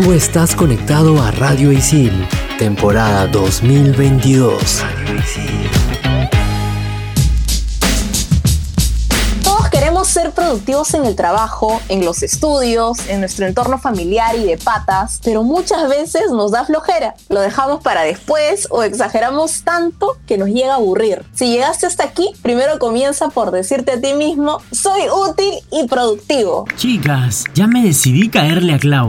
Tú estás conectado a Radio Isil, temporada 2022. Radio Isil. ser productivos en el trabajo, en los estudios, en nuestro entorno familiar y de patas, pero muchas veces nos da flojera. Lo dejamos para después o exageramos tanto que nos llega a aburrir. Si llegaste hasta aquí, primero comienza por decirte a ti mismo, soy útil y productivo. Chicas, ya me decidí caerle a Clau.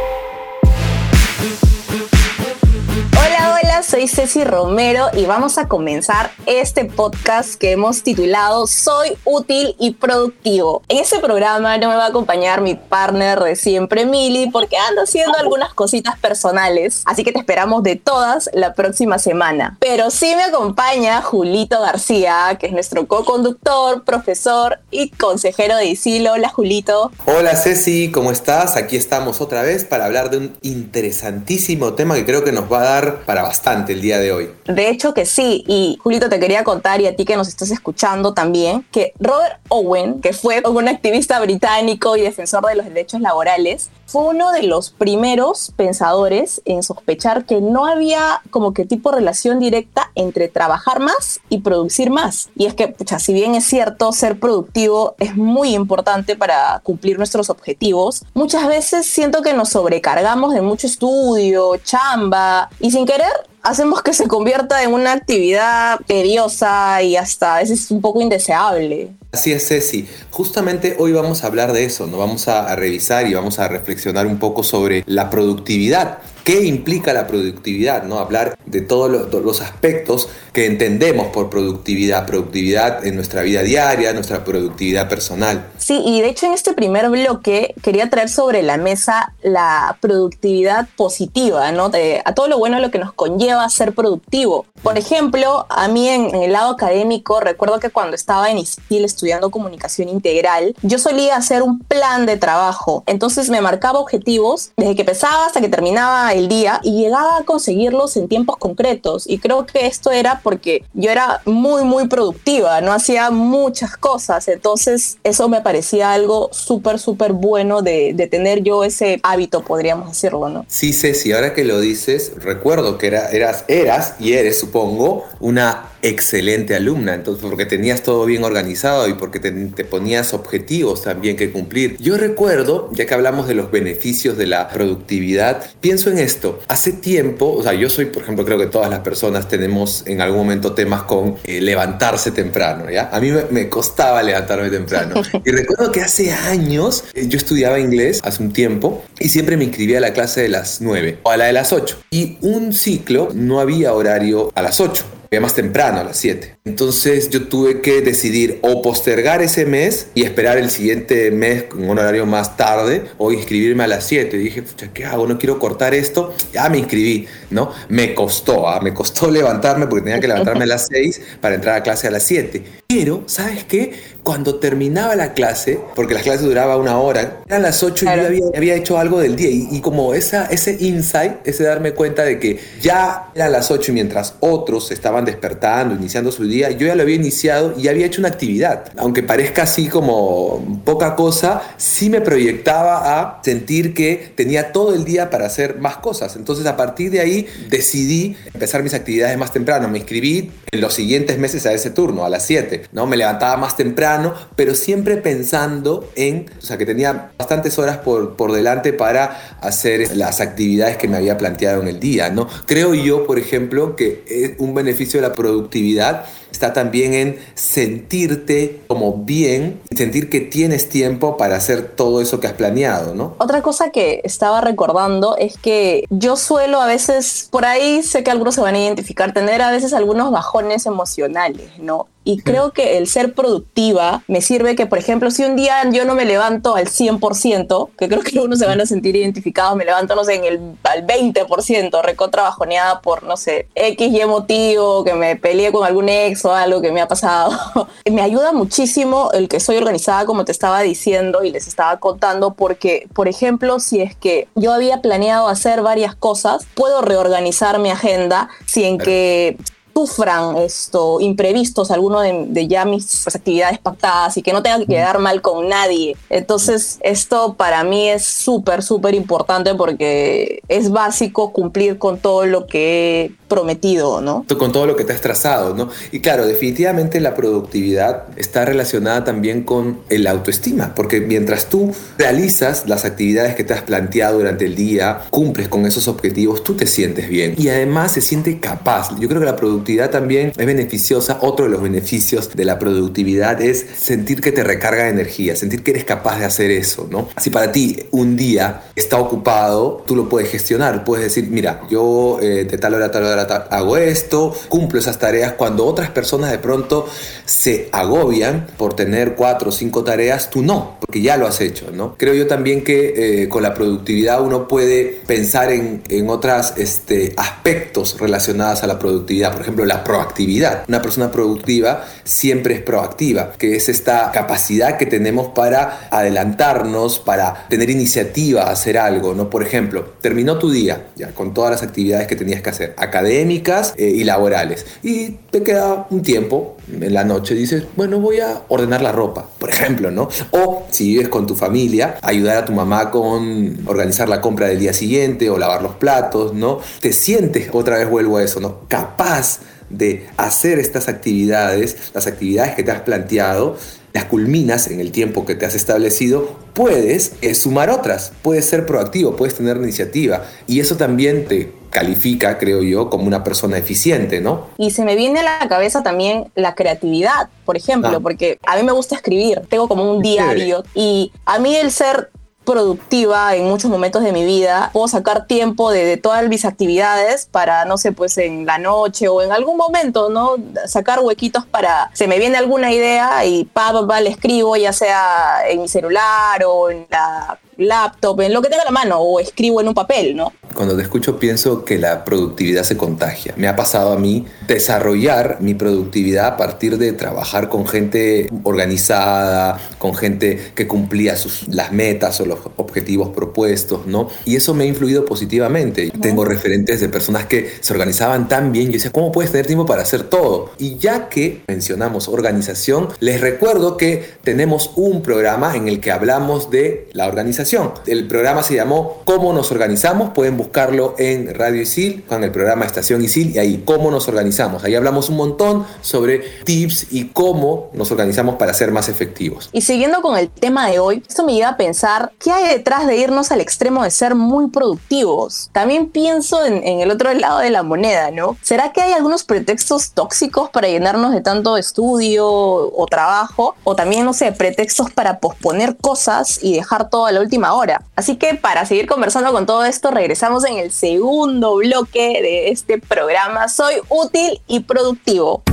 Soy Ceci Romero y vamos a comenzar este podcast que hemos titulado Soy útil y productivo. En este programa no me va a acompañar mi partner de siempre, Mili, porque anda haciendo algunas cositas personales, así que te esperamos de todas la próxima semana. Pero sí me acompaña Julito García, que es nuestro co-conductor, profesor y consejero de ISIL. Hola, Julito. Hola, Ceci, ¿cómo estás? Aquí estamos otra vez para hablar de un interesantísimo tema que creo que nos va a dar para bastante el día de hoy. De hecho que sí, y Julito te quería contar y a ti que nos estás escuchando también, que Robert Owen, que fue un activista británico y defensor de los derechos laborales, fue uno de los primeros pensadores en sospechar que no había como que tipo relación directa entre trabajar más y producir más. Y es que, pucha, si bien es cierto, ser productivo es muy importante para cumplir nuestros objetivos, muchas veces siento que nos sobrecargamos de mucho estudio, chamba, y sin querer hacemos que se convierta en una actividad tediosa y hasta a veces un poco indeseable. Así es, Ceci. Justamente hoy vamos a hablar de eso, nos vamos a, revisar y vamos a reflexionar un poco sobre la productividad. ¿Qué implica la productividad? ¿no? Hablar de todos los, aspectos que entendemos por productividad, productividad en nuestra vida diaria, nuestra productividad personal. Sí, y de hecho en este primer bloque quería traer sobre la mesa la productividad positiva, ¿no? De, a todo lo bueno lo que nos conlleva ser productivo. Por ejemplo, a mí en, el lado académico, recuerdo que cuando estaba en ISIL estudiando comunicación integral, yo solía hacer un plan de trabajo. Entonces me marcaba objetivos desde que empezaba hasta que terminaba el día y llegaba a conseguirlos en tiempos concretos. Y creo que esto era porque yo era muy, muy productiva, no hacía muchas cosas. Entonces eso me parecía algo súper, súper bueno de, de, tener yo ese hábito, podríamos decirlo, ¿no? Sí, Ceci, ahora que lo dices, recuerdo que era, eras, eras y eres, supongo, una excelente alumna, entonces porque tenías todo bien organizado y porque te, ponías objetivos también que cumplir. Yo recuerdo, ya que hablamos de los beneficios de la productividad, pienso en esto. Hace tiempo, o sea, yo soy, por ejemplo, creo que todas las personas tenemos en algún momento temas con eh, levantarse temprano, ¿ya? A mí me, costaba levantarme temprano. Y recuerdo que hace años eh, yo estudiaba inglés, hace un tiempo, y siempre me inscribía a la clase de las 9 o a la de las 8. Y un ciclo no había horario a las 8 más temprano, a las 7. Entonces yo tuve que decidir o postergar ese mes y esperar el siguiente mes con un horario más tarde o inscribirme a las 7. Y dije, ¿qué hago? No quiero cortar esto. Ya me inscribí, ¿no? Me costó, ¿ah? me costó levantarme porque tenía que levantarme a las 6 para entrar a clase a las 7. Pero, ¿sabes qué? Cuando terminaba la clase, porque la clase duraba una hora, eran las 8 y yo había, había, hecho algo del día. Y, y, como esa, ese insight, ese darme cuenta de que ya eran las 8 y mientras otros estaban despertando, iniciando su día, yo ya lo había iniciado y había hecho una actividad. Aunque parezca así como poca cosa, sí me proyectaba a sentir que tenía todo el día para hacer más cosas. Entonces a partir de ahí decidí empezar mis actividades más temprano. Me inscribí en los siguientes meses a ese turno, a las 7. ¿no? Me levantaba más temprano, pero siempre pensando en, o sea, que tenía bastantes horas por, por delante para hacer las actividades que me había planteado en el día. ¿no? Creo yo, por ejemplo, que es un beneficio de la productividad está también en sentirte como bien y sentir que tienes tiempo para hacer todo eso que has planeado, ¿no? Otra cosa que estaba recordando es que yo suelo a veces, por ahí sé que algunos se van a identificar, tener a veces algunos bajones emocionales, ¿no? Y creo que el ser productiva me sirve que, por ejemplo, si un día yo no me levanto al 100%, que creo que algunos se van a sentir identificados, me levanto, no sé, en el, al 20%, recontra bajoneada por, no sé, X y motivo, que me peleé con algún ex o algo que me ha pasado. me ayuda muchísimo el que soy organizada, como te estaba diciendo y les estaba contando, porque, por ejemplo, si es que yo había planeado hacer varias cosas, puedo reorganizar mi agenda si en que sufran esto, imprevistos, alguno de, ya mis pues, actividades pactadas y que no tenga que quedar mal con nadie. Entonces, esto para mí es súper, súper importante porque es básico cumplir con todo lo que he prometido, ¿no? Con todo lo que te has trazado, ¿no? Y claro, definitivamente la productividad está relacionada también con el autoestima, porque mientras tú realizas las actividades que te has planteado durante el día, cumples con esos objetivos, tú te sientes bien y además se siente capaz. Yo creo que la productividad también es beneficiosa. Otro de los beneficios de la productividad es sentir que te recarga energía, sentir que eres capaz de hacer eso, ¿no? Si para ti un día está ocupado, tú lo puedes gestionar. Puedes decir, mira, yo eh, de tal hora a tal hora hago esto, cumplo esas tareas. Cuando otras personas de pronto se agobian por tener cuatro o cinco tareas, tú no, porque ya lo has hecho, ¿no? Creo yo también que eh, con la productividad uno puede pensar en, en otros este, aspectos relacionados a la productividad. Por ejemplo, ejemplo, la proactividad. Una persona productiva siempre es proactiva, que es esta capacidad que tenemos para adelantarnos, para tener iniciativa hacer algo, ¿no? Por ejemplo, terminó tu día ya con todas las actividades que tenías que hacer, académicas eh, y laborales, y te queda un tiempo en la noche, dices, bueno, voy a ordenar la ropa, por ejemplo, ¿no? O si vives con tu familia, ayudar a tu mamá con organizar la compra del día siguiente o lavar los platos, ¿no? Te sientes, otra vez vuelvo a eso, ¿no? Capaz de hacer estas actividades, las actividades que te has planteado, las culminas en el tiempo que te has establecido, puedes eh, sumar otras, puedes ser proactivo, puedes tener iniciativa y eso también te califica, creo yo, como una persona eficiente, ¿no? Y se me viene a la cabeza también la creatividad, por ejemplo, ah. porque a mí me gusta escribir, tengo como un diario y a mí el ser productiva en muchos momentos de mi vida. Puedo sacar tiempo de, todas mis actividades para, no sé, pues en la noche o en algún momento, ¿no? Sacar huequitos para, se me viene alguna idea y pa, pa, pa, le escribo, ya sea en mi celular o en la laptop, en lo que tenga la mano o escribo en un papel, ¿no? Cuando te escucho pienso que la productividad se contagia. Me ha pasado a mí desarrollar mi productividad a partir de trabajar con gente organizada, con gente que cumplía sus, las metas o los objetivos propuestos, ¿no? Y eso me ha influido positivamente. Tengo referentes de personas que se organizaban tan bien. Yo decía, ¿cómo puedes tener tiempo para hacer todo? Y ya que mencionamos organización, les recuerdo que tenemos un programa en el que hablamos de la organización el programa se llamó ¿Cómo nos organizamos? Pueden buscarlo en Radio Isil, con el programa Estación Isil, y ahí ¿Cómo nos organizamos? Ahí hablamos un montón sobre tips y cómo nos organizamos para ser más efectivos. Y siguiendo con el tema de hoy, esto me lleva a pensar qué hay detrás de irnos al extremo de ser muy productivos. También pienso en, en el otro lado de la moneda, ¿no? ¿Será que hay algunos pretextos tóxicos para llenarnos de tanto estudio o trabajo? O también, no sé, pretextos para posponer cosas y dejar todo a la última hora. Así que para seguir conversando con todo esto, regresamos en el segundo bloque de este programa. Soy útil y productivo.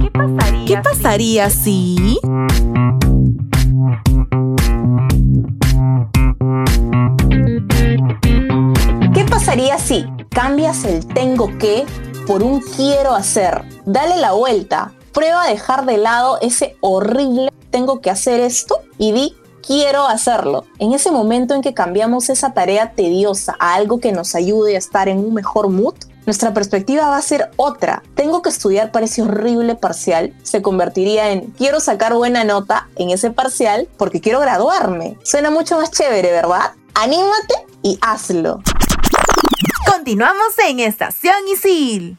¿Qué pasaría, ¿Qué pasaría si... ¿Qué pasaría si cambias el tengo que por un quiero hacer? Dale la vuelta. Prueba a dejar de lado ese horrible tengo que hacer esto y di quiero hacerlo. En ese momento en que cambiamos esa tarea tediosa a algo que nos ayude a estar en un mejor mood, nuestra perspectiva va a ser otra. Tengo que estudiar para ese horrible parcial. Se convertiría en quiero sacar buena nota en ese parcial porque quiero graduarme. Suena mucho más chévere, ¿verdad? Anímate y hazlo. Continuamos en Estación Isil.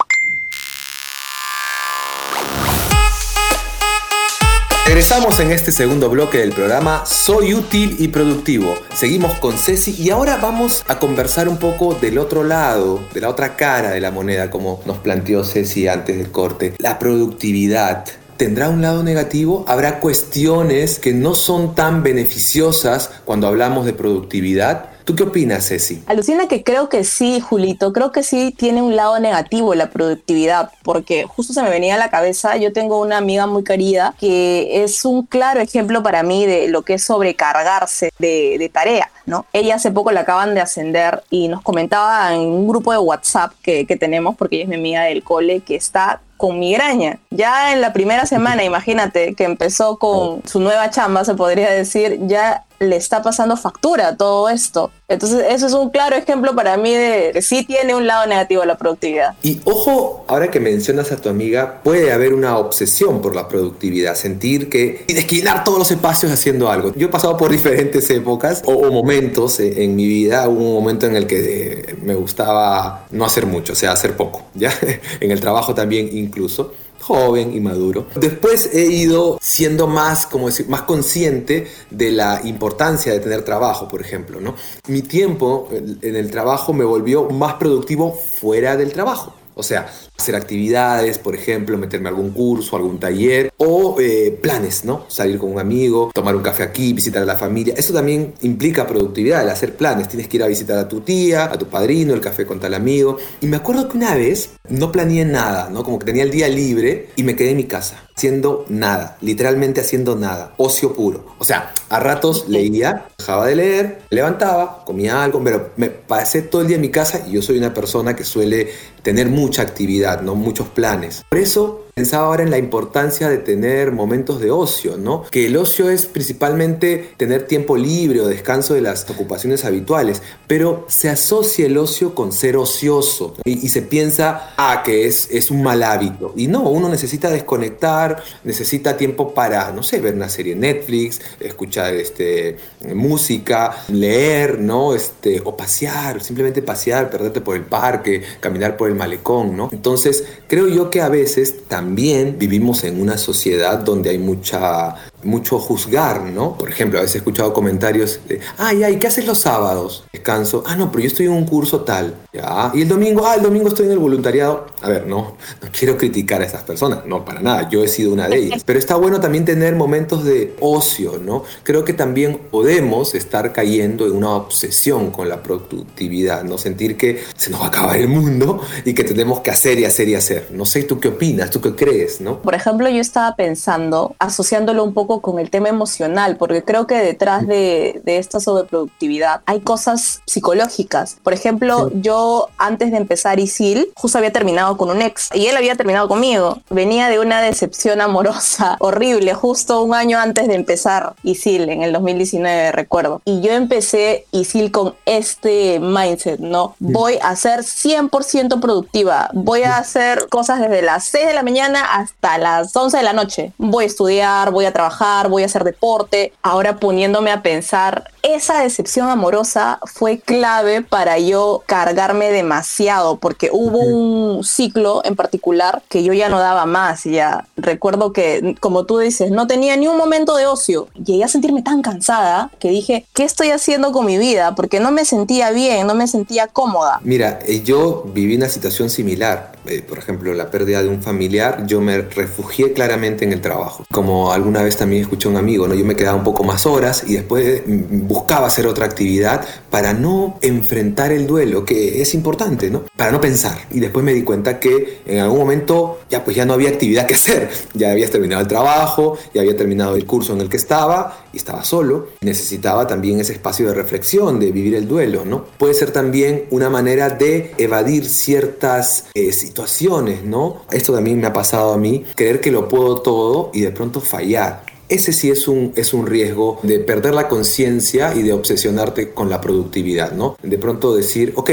Regresamos en este segundo bloque del programa Soy útil y productivo. Seguimos con Ceci y ahora vamos a conversar un poco del otro lado, de la otra cara de la moneda, como nos planteó Ceci antes del corte. La productividad. ¿Tendrá un lado negativo? ¿Habrá cuestiones que no son tan beneficiosas cuando hablamos de productividad? ¿Tú qué opinas, Ceci? Alucina que creo que sí, Julito, creo que sí tiene un lado negativo la productividad, porque justo se me venía a la cabeza, yo tengo una amiga muy querida que es un claro ejemplo para mí de lo que es sobrecargarse de, de tarea, ¿no? Ella hace poco la acaban de ascender y nos comentaba en un grupo de WhatsApp que, que tenemos, porque ella es mi amiga del cole, que está con migraña. Ya en la primera semana, imagínate, que empezó con su nueva chamba, se podría decir, ya le está pasando factura todo esto. Entonces, eso es un claro ejemplo para mí de que sí tiene un lado negativo la productividad. Y ojo, ahora que mencionas a tu amiga, puede haber una obsesión por la productividad, sentir que tienes que todos los espacios haciendo algo. Yo he pasado por diferentes épocas o, o momentos en, en, mi vida. Hubo un momento en el que eh, me gustaba no hacer mucho, o sea, hacer poco, ¿ya? en el trabajo también incluso joven y maduro. Después he ido siendo más, como decir, más consciente de la importancia de tener trabajo, por ejemplo, ¿no? Mi tiempo en el trabajo me volvió más productivo fuera del trabajo. O sea, hacer actividades, por ejemplo, meterme a algún curso, algún taller o eh, planes, ¿no? Salir con un amigo, tomar un café aquí, visitar a la familia. Eso también implica productividad, el hacer planes. Tienes que ir a visitar a tu tía, a tu padrino, el café con tal amigo. Y me acuerdo que una vez no planeé nada, ¿no? Como que tenía el día libre y me quedé en mi casa haciendo nada, literalmente haciendo nada, ocio puro. O sea, a ratos leía, dejaba de leer, levantaba, comía algo, pero me pasé todo el día en mi casa y yo soy una persona que suele tener mucha actividad, ¿no? Muchos planes. Por eso pensaba ahora en la importancia de tener momentos de ocio, ¿no? Que el ocio es principalmente tener tiempo libre o descanso de las ocupaciones habituales, pero se asocia el ocio con ser ocioso y, y se piensa, ah, que es, es un mal hábito. Y no, uno necesita desconectar, necesita tiempo para, no sé, ver una serie en Netflix, escuchar este, música, leer, ¿no? Este, o pasear, simplemente pasear, perderte por el parque, caminar por el malecón, ¿no? Entonces, creo yo que a veces también también vivimos en una sociedad donde hay mucha, mucho juzgar, ¿no? Por ejemplo, a veces he escuchado comentarios de, ay, ay, ¿qué haces los sábados? Descanso. Ah, no, pero yo estoy en un curso tal. Ya. Y el domingo, ah, el domingo estoy en el voluntariado. A ver, no, no quiero criticar a esas personas, no, para nada. Yo he sido una de ellas. Pero está bueno también tener momentos de ocio, ¿no? Creo que también podemos estar cayendo en una obsesión con la productividad, ¿no? Sentir que se nos va a acabar el mundo y que tenemos que hacer y hacer y hacer. No sé, ¿tú qué opinas? ¿Tú qué crees, no? Por ejemplo, yo estaba pensando, asociándolo un poco con el tema emocional, porque creo que detrás de, de esta sobreproductividad hay cosas psicológicas. Por ejemplo, sí. yo antes de empezar ISIL, justo había terminado con un ex y él había terminado conmigo. Venía de una decepción amorosa horrible, justo un año antes de empezar ISIL, en el 2019, recuerdo. Y yo empecé ISIL con este mindset, ¿no? Voy a ser 100% productiva, voy a hacer cosas desde las 6 de la mañana hasta las 11 de la noche. Voy a estudiar, voy a trabajar, voy a hacer deporte. Ahora poniéndome a pensar, esa decepción amorosa fue clave para yo cargarme demasiado porque hubo un ciclo en particular que yo ya no daba más. Ya recuerdo que, como tú dices, no tenía ni un momento de ocio. Llegué a sentirme tan cansada que dije, ¿qué estoy haciendo con mi vida? Porque no me sentía bien, no me sentía cómoda. Mira, eh, yo viví una situación similar. Eh, por ejemplo, la pérdida de un familiar, yo me refugié claramente en el trabajo. Como alguna vez también escuché a un amigo, ¿no? yo me quedaba un poco más horas y después buscaba hacer otra actividad para no enfrentar el duelo, que es importante, ¿no? Para no pensar. Y después me di cuenta que en algún momento ya pues ya no había actividad que hacer. Ya habías terminado el trabajo, ya había terminado el curso en el que estaba y estaba solo. Necesitaba también ese espacio de reflexión, de vivir el duelo, ¿no? Puede ser también una manera de evadir ciertas eh, situaciones, ¿no? Esto también me ha pasado a mí, creer que lo puedo todo y de pronto fallar. Ese sí es un, es un riesgo de perder la conciencia y de obsesionarte con la productividad, ¿no? De pronto decir, ok,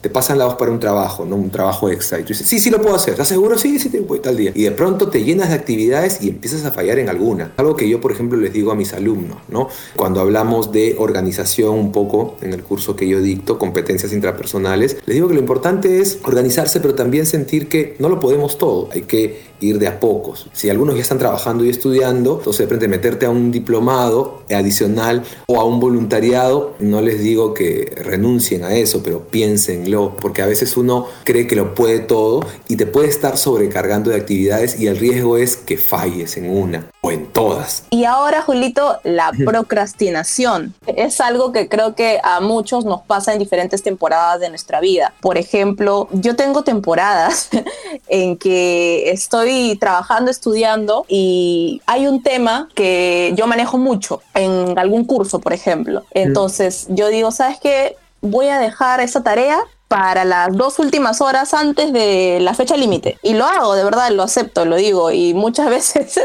te pasan la voz para un trabajo, ¿no? Un trabajo extra. Y tú dices, sí, sí lo puedo hacer. ¿Estás seguro? Sí, sí, voy tal día. Y de pronto te llenas de actividades y empiezas a fallar en alguna. Algo que yo, por ejemplo, les digo a mis alumnos, ¿no? Cuando hablamos de organización un poco en el curso que yo dicto, competencias intrapersonales, les digo que lo importante es organizarse, pero también sentir que no lo podemos todo. Hay que ir de a pocos. Si algunos ya están trabajando y estudiando, entonces de repente meterte a un diplomado adicional o a un voluntariado, no les digo que renuncien a eso, pero piénsenlo, porque a veces uno cree que lo puede todo y te puede estar sobrecargando de actividades y el riesgo es que falles en una. o en todas. Y ahora, Julito, la procrastinación es algo que creo que a muchos nos pasa en diferentes temporadas de nuestra vida. Por ejemplo, yo tengo temporadas en que estoy trabajando, estudiando y hay un tema que yo manejo mucho en algún curso, por ejemplo. Entonces yo digo, ¿sabes qué? Voy a dejar esa tarea para las dos últimas horas antes de la fecha límite. Y lo hago, de verdad, lo acepto, lo digo. Y muchas veces,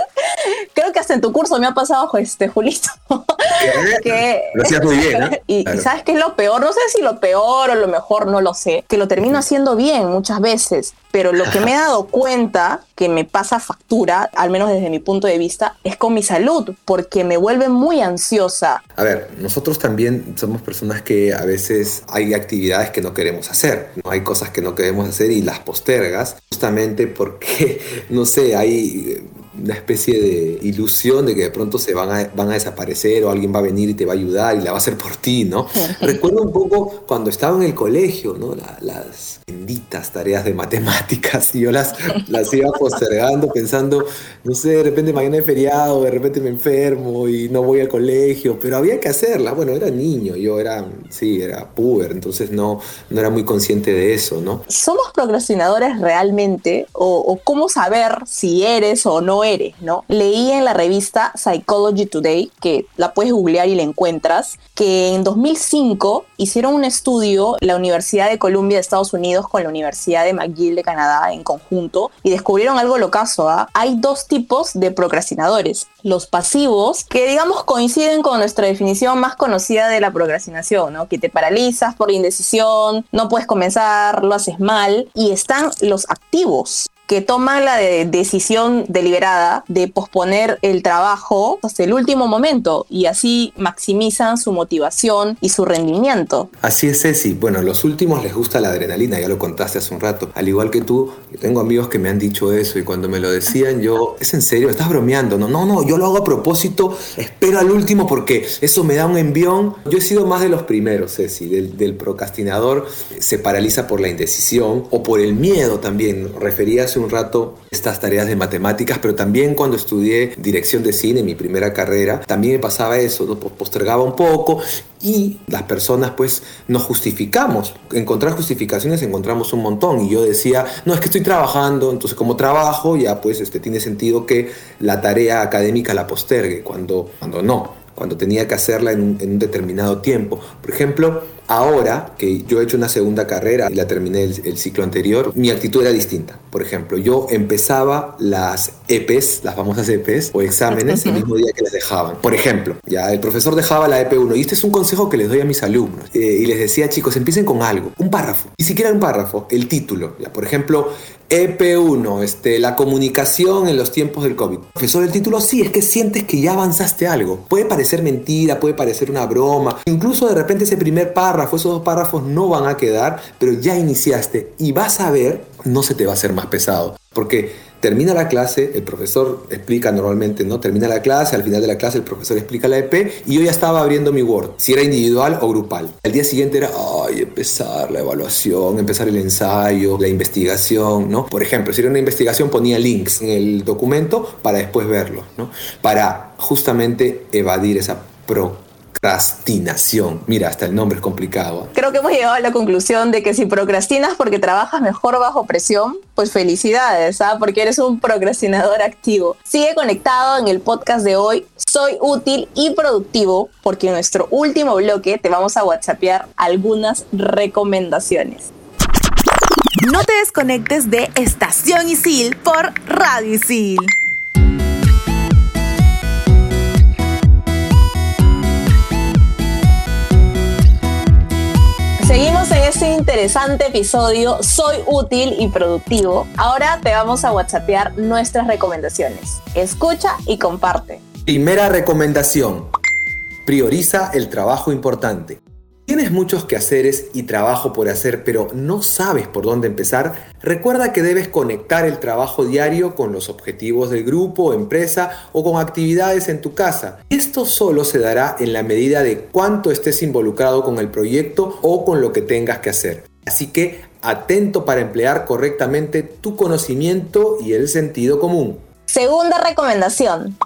creo que hasta en tu curso me ha pasado, este, Julito. que, lo hacías muy bien, ¿eh? y, sabes qué es lo peor, no sé si lo peor o lo mejor, no lo sé, que lo termino haciendo bien muchas veces. Pero lo que me he dado cuenta que me pasa factura, al menos desde mi punto de vista, es con mi salud, porque me vuelve muy ansiosa. A ver, nosotros también somos personas que a veces hay actividades que no queremos hacer, ¿no? hay cosas que no queremos hacer y las postergas, justamente porque, no sé, hay una especie de ilusión de que de pronto se van a, van a desaparecer o alguien va a venir y te va a ayudar y la va a hacer por ti, ¿no? Recuerdo un poco cuando estaba en el colegio, ¿no? las benditas tareas de matemáticas y yo las, las iba postergando pensando, no sé, de repente mañana es feriado, de repente me enfermo y no voy al colegio, pero había que hacerla. Bueno, era niño, yo era, sí, era puber, entonces no, no era muy consciente de eso, ¿no? ¿Somos procrastinadores realmente? ¿O, o cómo saber si eres o no eres, ¿no? Leí en la revista Psychology Today, que la puedes googlear y la encuentras, que en 2005 hicieron un estudio la Universidad de Columbia de Estados Unidos con la Universidad de McGill de Canadá en conjunto y descubrieron algo locazo. ¿ah? Hay dos tipos de procrastinadores. Los pasivos, que digamos coinciden con nuestra definición más conocida de la procrastinación, ¿no? que te paralizas por indecisión, no puedes comenzar, lo haces mal. Y están los activos, que toman la de decisión deliberada de posponer el trabajo hasta el último momento y así maximizan su motivación y su rendimiento. Así es, Ceci. Bueno, los últimos les gusta la adrenalina, ya lo contaste hace un rato. Al igual que tú, tengo amigos que me han dicho eso y cuando me lo decían yo, ¿es en serio? ¿Estás bromeando? No, no, no, yo lo hago a propósito, espero al último porque eso me da un envión. Yo he sido más de los primeros, Ceci, del, del procrastinador se paraliza por la indecisión o por el miedo también. Referías un rato estas tareas de matemáticas, pero también cuando estudié dirección de cine, mi primera carrera, también me pasaba eso, ¿no? postergaba un poco y las personas pues nos justificamos. Encontrar justificaciones encontramos un montón y yo decía, no, es que estoy trabajando, entonces como trabajo ya pues este, tiene sentido que la tarea académica la postergue, cuando, cuando no cuando tenía que hacerla en en un, determinado tiempo. Por ejemplo, ahora que yo he hecho una segunda carrera y la terminé el, el, ciclo anterior, mi actitud era distinta. Por ejemplo, yo empezaba las EPs, las famosas EPs o exámenes, el mismo día que las dejaban. Por ejemplo, ya el profesor dejaba la EP1 y este es un consejo que les doy a mis alumnos. Eh, y les decía, chicos, empiecen con algo, un párrafo. Ni siquiera un párrafo, el título. Ya, por ejemplo, EP1, este, la comunicación en los tiempos del COVID. Profesor, el título sí, es que sientes que ya avanzaste algo. Puede parecer mentira, puede parecer una broma. Incluso de repente ese primer párrafo, esos dos párrafos no van a quedar, pero ya iniciaste y vas a ver, no se te va a hacer más pesado. Porque termina la clase, el profesor explica normalmente, ¿no? Termina la clase, al final de la clase el profesor explica la EP y yo ya estaba abriendo mi Word, si era individual o grupal. El día siguiente era, ay, empezar la evaluación, empezar el ensayo, la investigación, ¿no? Por ejemplo, si era una investigación ponía links en el documento para después verlo, ¿no? Para justamente evadir esa pro procrastinación. Mira, hasta el nombre es complicado. Creo que hemos llegado a la conclusión de que si procrastinas porque trabajas mejor bajo presión, pues felicidades, ¿ah? porque eres un procrastinador activo. Sigue conectado en el podcast de hoy. Soy útil y productivo porque en nuestro último bloque te vamos a whatsappear algunas recomendaciones. No te desconectes de Estación Isil por Radio Isil. Este interesante episodio Soy útil y productivo. Ahora te vamos a whatsappear nuestras recomendaciones. Escucha y comparte. Primera recomendación. Prioriza el trabajo importante. Tienes muchos quehaceres y trabajo por hacer, pero no sabes por dónde empezar. Recuerda que debes conectar el trabajo diario con los objetivos del grupo, empresa o con actividades en tu casa. Esto solo se dará en la medida de cuánto estés involucrado con el proyecto o con lo que tengas que hacer. Así que atento para emplear correctamente tu conocimiento y el sentido común. Segunda recomendación.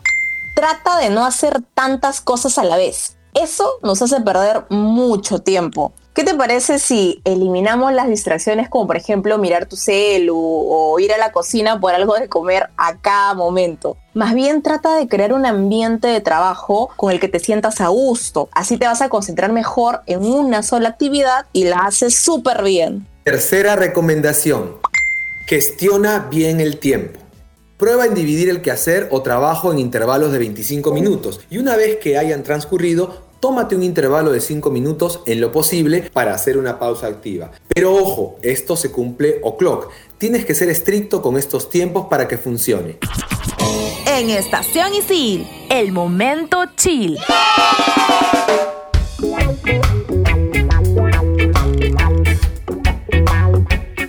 trata de no hacer tantas cosas a la vez. Eso nos hace perder mucho tiempo. ¿Qué te parece si eliminamos las distracciones como por ejemplo mirar tu celu o ir a la cocina por algo de comer a cada momento? Más bien trata de crear un ambiente de trabajo con el que te sientas a gusto. Así te vas a concentrar mejor en una sola actividad y la haces súper bien. Tercera recomendación. Gestiona bien el tiempo. Prueba en dividir el quehacer o trabajo en intervalos de 25 minutos y una vez que hayan transcurrido, tómate un intervalo de 5 minutos en lo posible para hacer una pausa activa. Pero ojo, esto se cumple o clock. Tienes que ser estricto con estos tiempos para que funcione. En Estación Isil, el momento chill.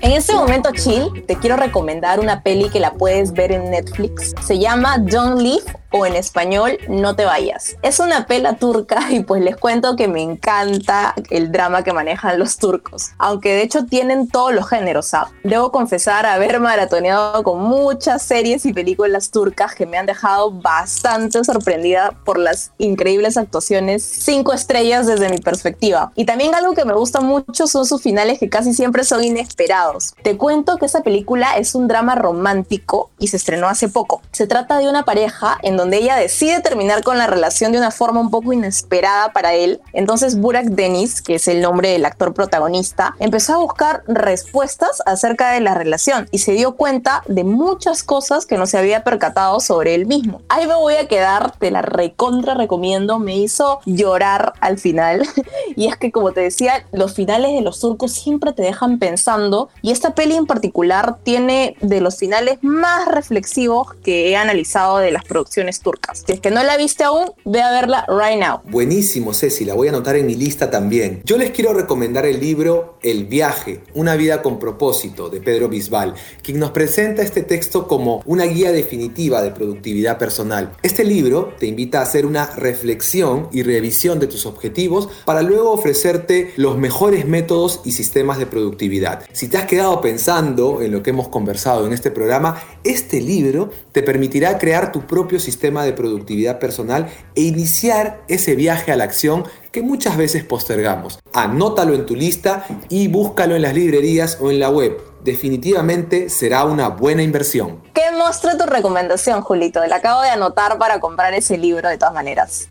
En este momento chill, te quiero recomendar una peli que la puedes ver en Netflix. Se llama Don't Leave o en español No te vayas. Es una pela turca y pues les cuento que me encanta el drama que manejan los turcos, aunque de hecho tienen todos los géneros. Debo confesar haber maratoneado con muchas series y películas turcas que me han dejado bastante sorprendida por las increíbles actuaciones, cinco estrellas desde mi perspectiva. Y también algo que me gusta mucho son sus finales que casi siempre son inesperados. Te cuento que esa película es un drama romántico y se estrenó hace poco. Se trata de una pareja en donde ella decide terminar con la relación de una forma un poco inesperada para él. Entonces Burak Deniz, que es el nombre del actor protagonista, empezó a buscar respuestas acerca de la relación y se dio cuenta de muchas cosas que no se había percatado sobre él mismo. Ahí me voy a quedar, te la recontra recomiendo, me hizo llorar al final. y es que como te decía, los finales de los turcos siempre te dejan pensando y esta peli en particular tiene de los finales más reflexivos que he analizado de las producciones turcas. Si es que no la viste aún, ve a verla right now. Buenísimo, Ceci, la voy a anotar en mi lista también. Yo les quiero recomendar el libro El viaje, una vida con propósito de Pedro Bisbal, quien nos presenta este texto como una guía definitiva de productividad personal. Este libro te invita a hacer una reflexión y revisión de tus objetivos para luego ofrecerte los mejores métodos y sistemas de productividad. Si te has quedado pensando en lo que hemos conversado en este programa, este libro te permitirá crear tu propio sistema sistema de productividad personal e iniciar ese viaje a la acción que muchas veces postergamos. Anótalo en tu lista y búscalo en las librerías o en la web. Definitivamente será una buena inversión. ¿Qué muestra tu recomendación, Julito? La acabo de anotar para comprar ese libro de todas maneras.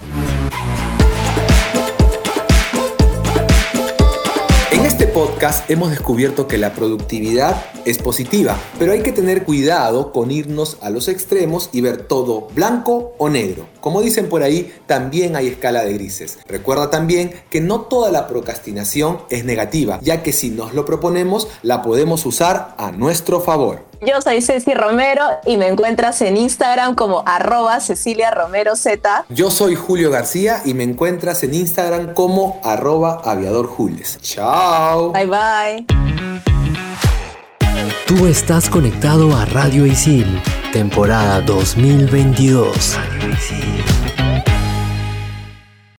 Podcast hemos descubierto que la productividad es positiva, pero hay que tener cuidado con irnos a los extremos y ver todo blanco o negro. Como dicen por ahí, también hay escala de grises. Recuerda también que no toda la procrastinación es negativa, ya que si nos lo proponemos, la podemos usar a nuestro favor. Yo soy Ceci Romero y me encuentras en Instagram como arroba Cecilia Romero Z. Yo soy Julio García y me encuentras en Instagram como arroba aviador Jules. Chao. Bye bye. Tú estás conectado a Radio Isil, temporada 2022. Radio Isil.